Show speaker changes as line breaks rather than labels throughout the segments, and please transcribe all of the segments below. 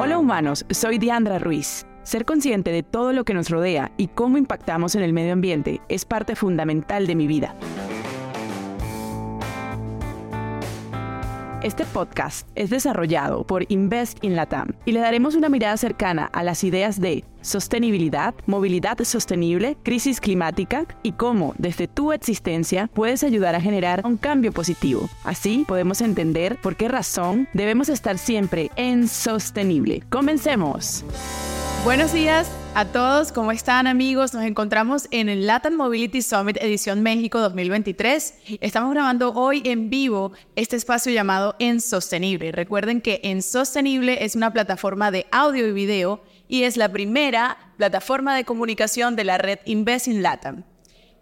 Hola humanos, soy Diandra Ruiz. Ser consciente de todo lo que nos rodea y cómo impactamos en el medio ambiente es parte fundamental de mi vida. Este podcast es desarrollado por Invest in Latam y le daremos una mirada cercana a las ideas de sostenibilidad, movilidad sostenible, crisis climática y cómo desde tu existencia puedes ayudar a generar un cambio positivo. Así podemos entender por qué razón debemos estar siempre en sostenible. Comencemos.
Buenos días a todos, ¿cómo están amigos? Nos encontramos en el Latin Mobility Summit Edición México 2023. Estamos grabando hoy en vivo este espacio llamado En Sostenible. Recuerden que En Sostenible es una plataforma de audio y video y es la primera plataforma de comunicación de la red Invest in Latam.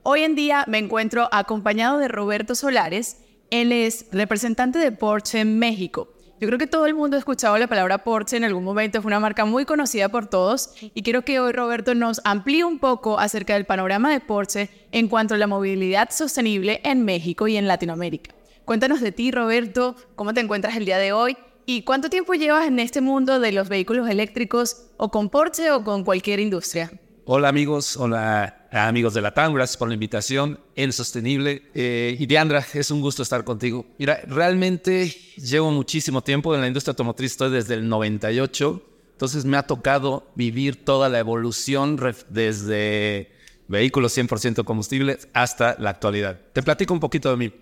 Hoy en día me encuentro acompañado de Roberto Solares. Él es representante de Porsche en México. Yo creo que todo el mundo ha escuchado la palabra Porsche en algún momento, fue una marca muy conocida por todos y quiero que hoy Roberto nos amplíe un poco acerca del panorama de Porsche en cuanto a la movilidad sostenible en México y en Latinoamérica. Cuéntanos de ti, Roberto, cómo te encuentras el día de hoy y cuánto tiempo llevas en este mundo de los vehículos eléctricos o con Porsche o con cualquier industria.
Hola amigos, hola amigos de la TAM, gracias por la invitación en Sostenible. Eh, y Diandra, es un gusto estar contigo. Mira, realmente llevo muchísimo tiempo en la industria automotriz, estoy desde el 98, entonces me ha tocado vivir toda la evolución desde vehículos 100% combustibles hasta la actualidad. Te platico un poquito de mí.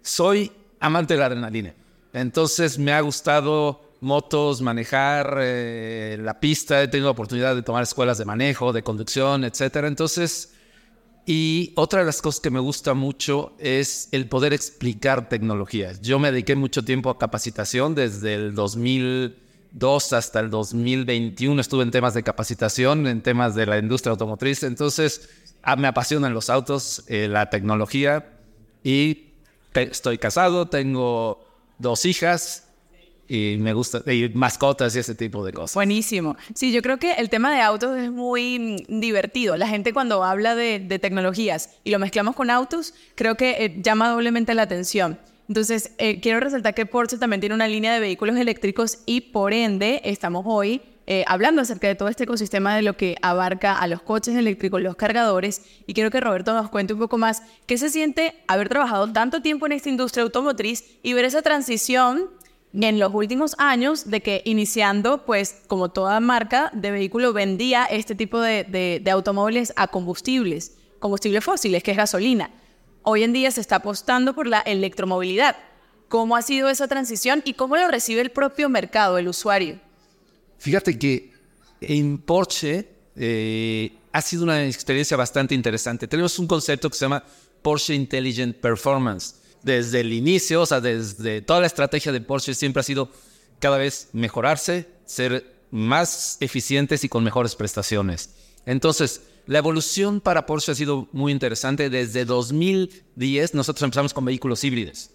Soy amante de la adrenalina, entonces me ha gustado motos, manejar eh, la pista, he tenido oportunidad de tomar escuelas de manejo, de conducción, etcétera. Entonces, y otra de las cosas que me gusta mucho es el poder explicar tecnologías. Yo me dediqué mucho tiempo a capacitación desde el 2002 hasta el 2021 estuve en temas de capacitación, en temas de la industria automotriz. Entonces, me apasionan los autos, eh, la tecnología y estoy casado, tengo dos hijas y me gusta, y mascotas y ese tipo de cosas.
Buenísimo. Sí, yo creo que el tema de autos es muy divertido. La gente cuando habla de, tecnologías y lo mezclamos con autos, creo que eh, llama doblemente la atención. Entonces, eh, quiero resaltar que Porsche también tiene una línea de vehículos eléctricos y por ende estamos hoy eh, hablando acerca de todo este ecosistema de lo que abarca a los coches eléctricos, los cargadores, y quiero que Roberto nos cuente un poco más qué se siente haber trabajado tanto tiempo en esta industria automotriz y ver esa transición en los últimos años de que iniciando, pues como toda marca de vehículo vendía este tipo de, automóviles a combustibles, combustibles fósiles, que es gasolina. Hoy en día se está apostando por la electromovilidad. ¿Cómo ha sido esa transición y cómo lo recibe el propio mercado, el usuario?
Fíjate que en Porsche eh, ha sido una experiencia bastante interesante. Tenemos un concepto que se llama Porsche Intelligent Performance desde el inicio, o sea, desde toda la estrategia de Porsche siempre ha sido cada vez mejorarse, ser más eficientes y con mejores prestaciones. Entonces, la evolución para Porsche ha sido muy interesante. Desde 2010 nosotros empezamos con vehículos híbridos.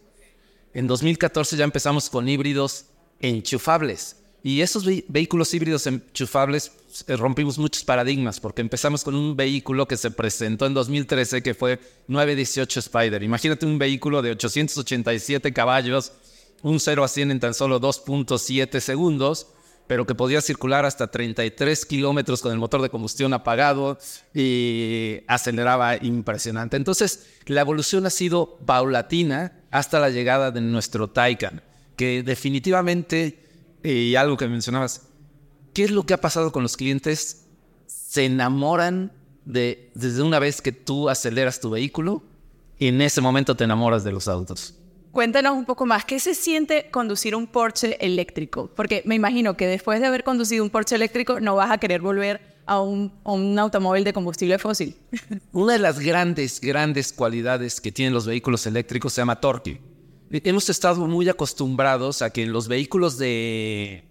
En 2014 ya empezamos con híbridos enchufables. Y esos vehículos híbridos enchufables eh, rompimos muchos paradigmas porque empezamos con un vehículo que se presentó en 2013 que fue 918 Spider. Imagínate un vehículo de 887 caballos, un 0 a 100 en tan solo 2.7 segundos, pero que podía circular hasta 33 kilómetros con el motor de combustión apagado y aceleraba impresionante. Entonces, la evolución ha sido paulatina hasta la llegada de nuestro Taycan, que definitivamente y algo que mencionabas, ¿qué es lo que ha pasado con los clientes? Se enamoran de desde una vez que tú aceleras tu vehículo y en ese momento te enamoras de los autos.
Cuéntanos un poco más, ¿qué se siente conducir un Porsche eléctrico? Porque me imagino que después de haber conducido un Porsche eléctrico no vas a querer volver a un, a un, automóvil de combustible fósil.
Una de las grandes, grandes cualidades que tienen los vehículos eléctricos se llama torque hemos estado muy acostumbrados a que en los vehículos de,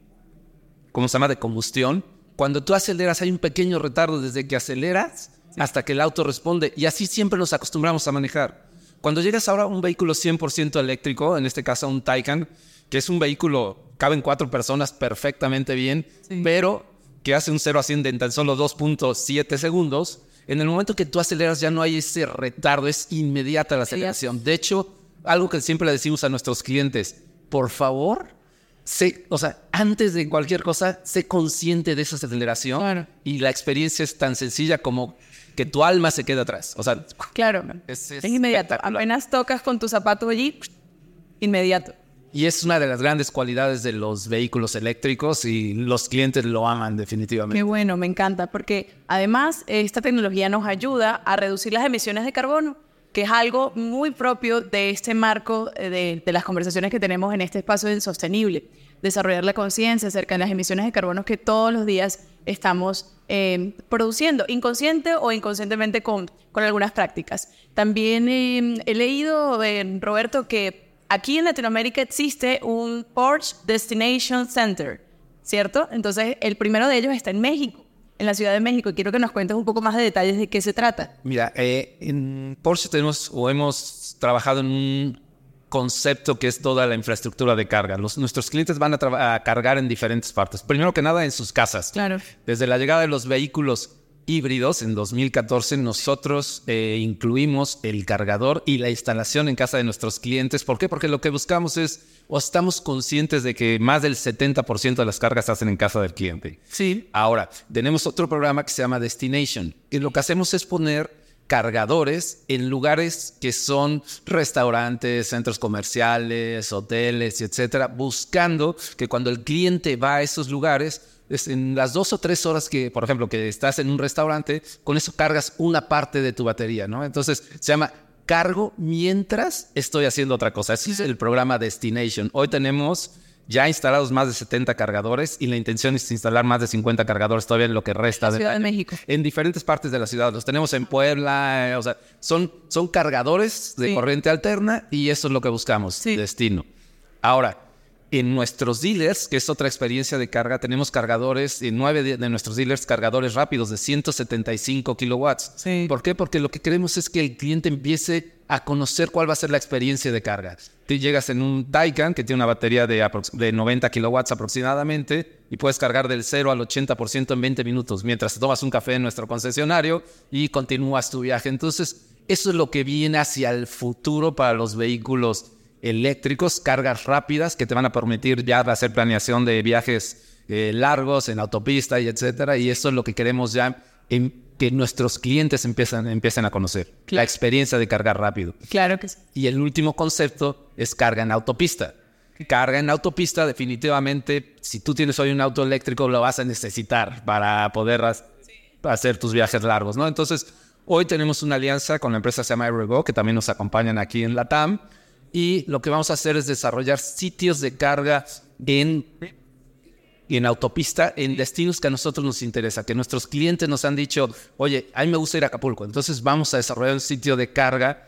¿cómo se llama?, de combustión, cuando tú aceleras hay un pequeño retardo desde que aceleras hasta que el auto responde y así siempre nos acostumbramos a manejar. Cuando llegas ahora a un vehículo 100% eléctrico, en este caso un Taycan, que es un vehículo, caben cuatro personas perfectamente bien, pero que hace un 0 a 100 en tan solo 2.7 segundos, en el momento que tú aceleras ya no hay ese retardo, es inmediata la aceleración. De hecho, algo que siempre le decimos a nuestros clientes, por favor, sé, o sea, antes de cualquier cosa, sé consciente de esa aceleración
Claro.
y la experiencia es tan sencilla como que tu alma se queda atrás. O sea,
Claro.
Es-
Es,
es
inmediato. Apenas tocas con tu zapato allí, inmediato.
y es una de las grandes cualidades de los vehículos eléctricos y los clientes lo aman definitivamente.
Qué bueno, me encanta, porque además esta tecnología nos ayuda a reducir las emisiones de carbono, que es algo muy propio de este marco eh, de, de las conversaciones que tenemos en este espacio del sostenible. Desarrollar la conciencia acerca de las emisiones de carbono que todos los días estamos eh, produciendo, inconsciente o inconscientemente con, con algunas prácticas. También eh, he leído, eh, Roberto, que aquí en Latinoamérica existe un Porsche Destination Center. ¿cierto? Entonces, el primero de ellos está en México, en la Ciudad de México. Y quiero que nos cuentes un poco más de detalles de qué se trata.
Mira, eh, en Porsche tenemos o hemos trabajado en un concepto que es toda la infraestructura de carga. Los, nuestros clientes van a cargar en diferentes partes. Primero que nada, en sus casas.
Claro.
Desde la llegada de los vehículos híbridos en 2014, nosotros eh, incluimos el cargador y la instalación en casa de nuestros clientes. ¿Por qué? Porque lo que buscamos es, o estamos conscientes de que más del 70% de las cargas se hacen en casa del cliente.
Sí.
Ahora, tenemos otro programa que se llama Destination, que lo que hacemos es poner cargadores en lugares que son restaurantes, centros comerciales, hoteles, etcétera, buscando que cuando el cliente va a esos lugares, es en las dos o tres horas que, por ejemplo, que estás en un restaurante, con eso cargas una parte de tu batería, ¿no? Entonces se llama cargo mientras estoy haciendo otra cosa. Ese es el programa Destination. Hoy tenemos ya instalados más de 70 cargadores y la intención es instalar más de 50 cargadores todavía en lo que resta
La
del
Ciudad de. México.
En diferentes partes de la ciudad. Los tenemos en Puebla, eh, o sea, son, son cargadores de
Sí.
corriente alterna y eso es lo que buscamos,
Sí.
destino. Ahora, en nuestros dealers, que es otra experiencia de carga, tenemos cargadores, en nueve de, de nuestros dealers, cargadores rápidos de 175 kilowatts.
Sí.
¿Por qué? Porque lo que queremos es que el cliente empiece a conocer cuál va a ser la experiencia de carga. Tú llegas en un Taycan que tiene una batería de, de 90 kilowatts aproximadamente y puedes cargar del 0 al 80% en 20 minutos mientras tomas un café en nuestro concesionario y continúas tu viaje. Entonces, eso es lo que viene hacia el futuro para los vehículos eléctricos, cargas rápidas que te van a permitir ya hacer planeación de viajes eh, largos en autopista y etcétera. Y eso es lo que queremos ya en- que nuestros clientes empiezan, empiecen a conocer. La experiencia de cargar rápido.
Claro que sí.
Y el último concepto es carga en autopista. Carga en autopista, definitivamente, si tú tienes hoy un auto eléctrico, lo vas a necesitar para poder hacer tus viajes largos, ¿no? Entonces, hoy tenemos una alianza con la empresa que se llama que también nos acompañan aquí en la TAM. Y lo que vamos a hacer es desarrollar sitios de carga en en autopista en destinos que a nosotros nos interesa, que nuestros clientes nos han dicho, oye, a mí me gusta ir a Acapulco, entonces vamos a desarrollar un sitio de carga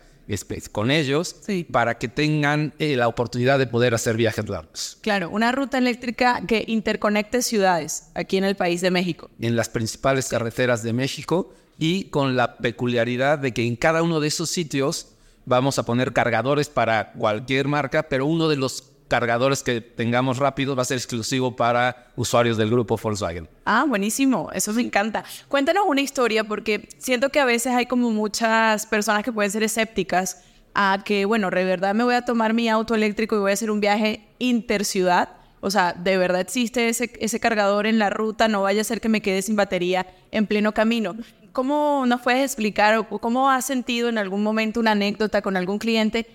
con ellos
Sí.
para que tengan eh, la oportunidad de poder hacer viajes largos
Claro, una ruta eléctrica que interconecte ciudades aquí en el país de México.
en las principales carreteras de México y con la peculiaridad de que en cada uno de esos sitios vamos a poner cargadores para cualquier marca, pero uno de los cargadores que tengamos rápido va a ser exclusivo para usuarios del grupo Volkswagen.
Ah, buenísimo, eso me encanta. Cuéntanos una historia porque siento que a veces hay como muchas personas que pueden ser escépticas a que, bueno, de verdad me voy a tomar mi auto eléctrico y voy a hacer un viaje interciudad. O sea, de verdad existe ese, ese cargador en la ruta, no vaya a ser que me quede sin batería en pleno camino. ¿Cómo nos puedes explicar o cómo has sentido en algún momento una anécdota con algún cliente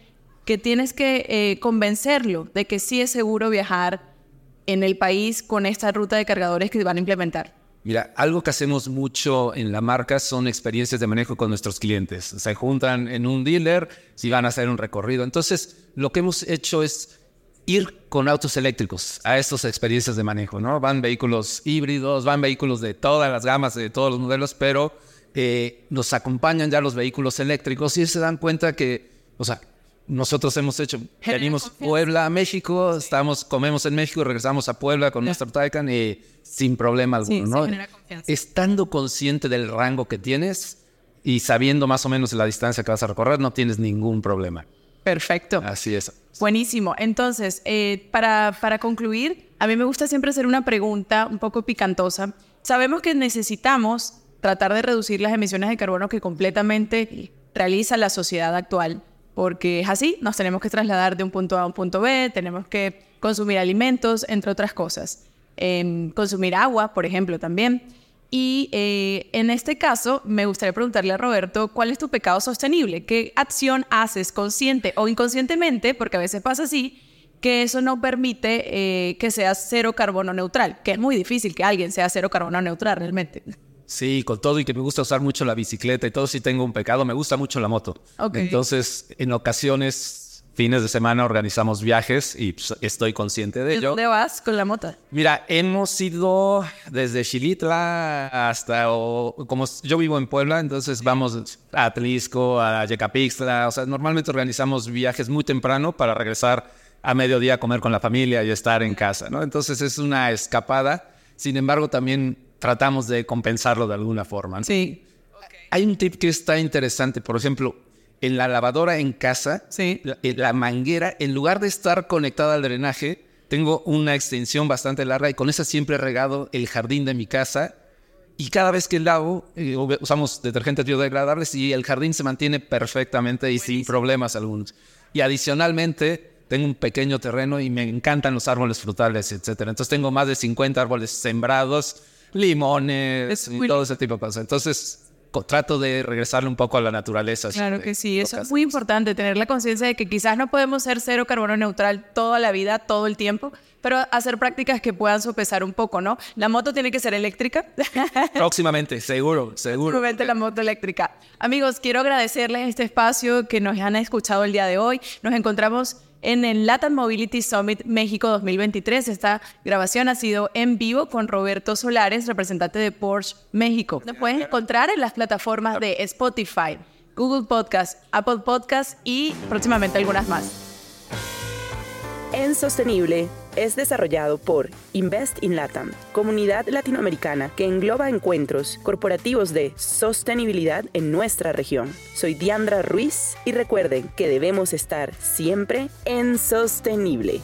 que tienes que eh, convencerlo de que sí es seguro viajar en el país con esta ruta de cargadores que van a implementar?
Mira, algo que hacemos mucho en la marca son experiencias de manejo con nuestros clientes. Se juntan en un dealer si van a hacer un recorrido. Entonces, lo que hemos hecho es ir con autos eléctricos a estas experiencias de manejo, ¿no? Van vehículos híbridos, van vehículos de todas las gamas, de todos los modelos, pero eh, nos acompañan ya los vehículos eléctricos y se dan cuenta que, o sea, nosotros hemos hecho, venimos. Puebla a México, estamos, comemos en México y regresamos a Puebla con nuestro Taycan y sin problema alguno,
Sí,
¿no?
genera confianza.
Estando consciente del rango que tienes y sabiendo más o menos la distancia que vas a recorrer, no tienes ningún problema.
Perfecto.
Así es.
Buenísimo. Entonces, eh, para, para concluir, a mí me gusta siempre hacer una pregunta un poco picantosa. Sabemos que necesitamos tratar de reducir las emisiones de carbono que completamente realiza la sociedad actual, porque es así, nos tenemos que trasladar de un punto A a un punto B, tenemos que consumir alimentos, entre otras cosas. Em, consumir agua, por ejemplo, también. Y eh, en este caso, me gustaría preguntarle a Roberto, ¿cuál es tu pecado sostenible? ¿Qué acción haces consciente o inconscientemente, porque a veces pasa así, que eso no permite eh, que seas cero carbono neutral? Que es muy difícil que alguien sea cero carbono neutral realmente.
Sí, con todo y que me gusta usar mucho la bicicleta y todo, si tengo un pecado, me gusta mucho la moto. Entonces, en ocasiones fines de semana organizamos viajes y pues, estoy consciente de ello.
¿Dónde vas con la moto?
Mira, hemos ido desde Xilitla hasta, como yo vivo en Puebla, entonces vamos a Atlisco, a Yecapixtla, o sea, normalmente organizamos viajes muy temprano para regresar a mediodía a comer con la familia y estar en casa, ¿no? Entonces es una escapada, sin embargo también tratamos de compensarlo de alguna forma.
Sí.
Hay un tip que está interesante, por ejemplo, en la lavadora en casa,
sí.
la, manguera, en lugar de estar conectada al drenaje, tengo una extensión bastante larga y con esa siempre he regado el jardín de mi casa. Y cada vez que lavo, eh, usamos detergentes biodegradables y el jardín se mantiene perfectamente y sin problemas algunos. Y adicionalmente, tengo un pequeño terreno y me encantan los árboles frutales, etc. Entonces tengo más de 50 árboles sembrados, limones y todo ese tipo de cosas. Entonces trato de regresarle un poco a la naturaleza.
Claro que sí, eso es muy importante, tener la conciencia de que quizás no podemos ser cero carbono neutral toda la vida, todo el tiempo, pero hacer prácticas que puedan sopesar un poco, ¿no? La moto tiene que ser eléctrica.
Próximamente, seguro, seguro.
Próximamente la moto eléctrica. Amigos, quiero agradecerles este espacio que nos han escuchado el día de hoy. Nos encontramos en el Latin Mobility Summit México 2023. Esta grabación ha sido en vivo con Roberto Solares, representante de Porsche México. Nos pueden encontrar en las plataformas de Spotify, Google Podcast, Apple Podcast y próximamente algunas más.
En Sostenible es desarrollado por Invest in Latam, comunidad latinoamericana que engloba encuentros corporativos de sostenibilidad en nuestra región. Soy Diandra Ruiz y recuerden que debemos estar siempre en sostenible.